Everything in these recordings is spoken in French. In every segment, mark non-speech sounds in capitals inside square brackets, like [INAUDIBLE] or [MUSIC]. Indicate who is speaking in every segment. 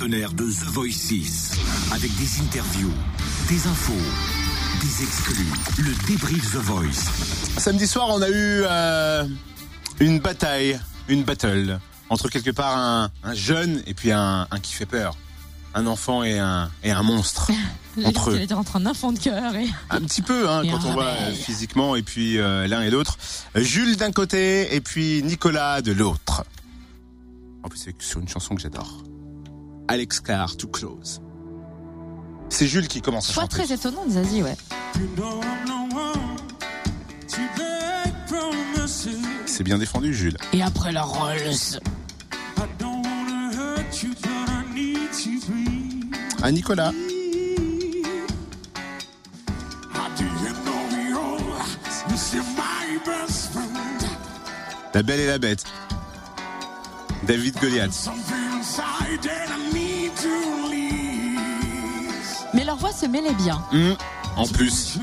Speaker 1: partenaire de The Voice 6. Avec des interviews, des infos, des exclus. Le débrief The Voice.
Speaker 2: Samedi soir, on a eu euh, une bataille, une battle entre quelque part un, un jeune et puis un, un qui fait peur. Un enfant et un, et un monstre. [LAUGHS] entre eux.
Speaker 3: était entre un enfant de cœur et.
Speaker 2: Un petit peu, hein, [LAUGHS] quand on voit euh, physiquement et puis euh, l'un et l'autre. Jules d'un côté et puis Nicolas de l'autre. En plus, c'est sur une chanson que j'adore. Alex Carr, Too Close. C'est Jules qui commence à chanter.
Speaker 3: très étonnant Zazie, ouais.
Speaker 2: C'est bien défendu, Jules.
Speaker 3: Et après la Rolls.
Speaker 2: À Nicolas. La belle et la bête. David Goliath.
Speaker 3: Mais leur voix se mêlait bien.
Speaker 2: Hum, En plus.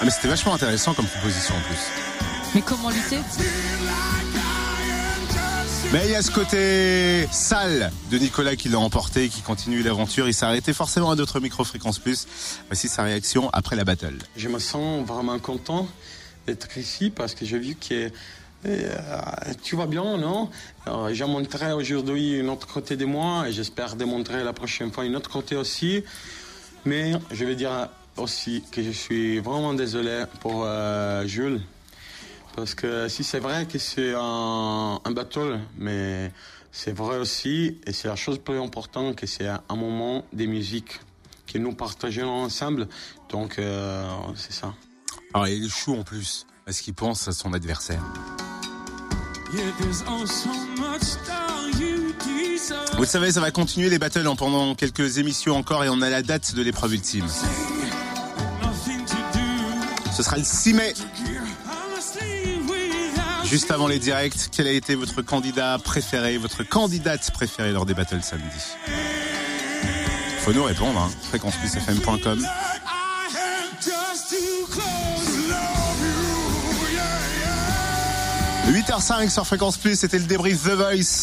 Speaker 2: Ah, mais c'était vachement intéressant comme proposition en plus.
Speaker 3: Mais comment lutter?
Speaker 2: Mais il y a ce côté sale de Nicolas qui l'a emporté, qui continue l'aventure. Il s'est arrêté forcément à d'autres micro-fréquences plus. Voici sa réaction après la battle.
Speaker 4: Je me sens vraiment content d'être ici parce que j'ai vu que euh, tu vas bien, non? J'ai montré aujourd'hui un autre côté de moi et j'espère démontrer la prochaine fois un autre côté aussi. Mais je vais dire aussi que je suis vraiment désolé pour euh, Jules. Parce que si c'est vrai que c'est un, battle, mais c'est vrai aussi, et c'est la chose plus importante, que c'est un moment de musique que nous partageons ensemble. Donc, euh, c'est ça.
Speaker 2: Alors il est en plus, parce qu'il pense à son adversaire. Vous le savez, ça va continuer les battles en pendant quelques émissions encore et on a la date de l'épreuve ultime. Ce sera le 6 mai. Juste avant les directs, quel a été votre candidat préféré, votre candidate préférée lors des battles samedi? Faut nous répondre, hein. fréquenceplusfm.com. 8h05 sur Fréquence Plus, c'était le débrief The Voice.